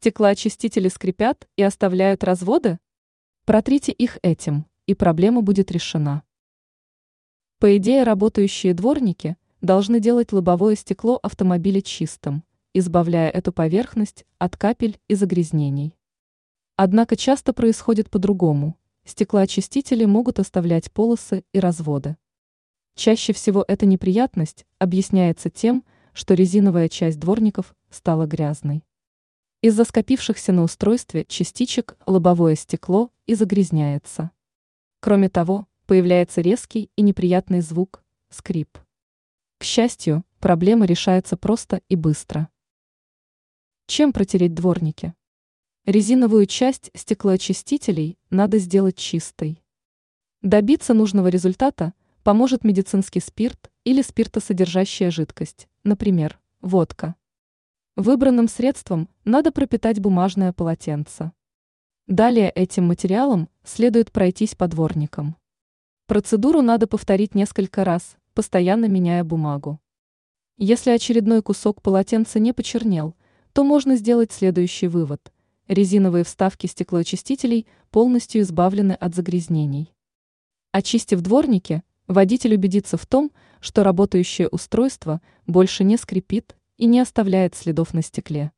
Стеклоочистители скрипят и оставляют разводы? Протрите их этим, и проблема будет решена. По идее, работающие дворники должны делать лобовое стекло автомобиля чистым, избавляя эту поверхность от капель и загрязнений. Однако часто происходит по-другому. Стеклоочистители могут оставлять полосы и разводы. Чаще всего эта неприятность объясняется тем, что резиновая часть дворников стала грязной. Из-за скопившихся на устройстве частичек лобовое стекло и загрязняется. Кроме того, появляется резкий и неприятный звук – скрип. К счастью, проблема решается просто и быстро. Чем протереть дворники? Резиновую часть стеклоочистителей надо сделать чистой. Добиться нужного результата поможет медицинский спирт или спиртосодержащая жидкость, например, водка. Выбранным средством надо пропитать бумажное полотенце. Далее этим материалом следует пройтись по дворникам. Процедуру надо повторить несколько раз, постоянно меняя бумагу. Если очередной кусок полотенца не почернел, то можно сделать следующий вывод. Резиновые вставки стеклоочистителей полностью избавлены от загрязнений. Очистив дворники, водитель убедится в том, что работающее устройство больше не скрипит и не оставляет следов на стекле.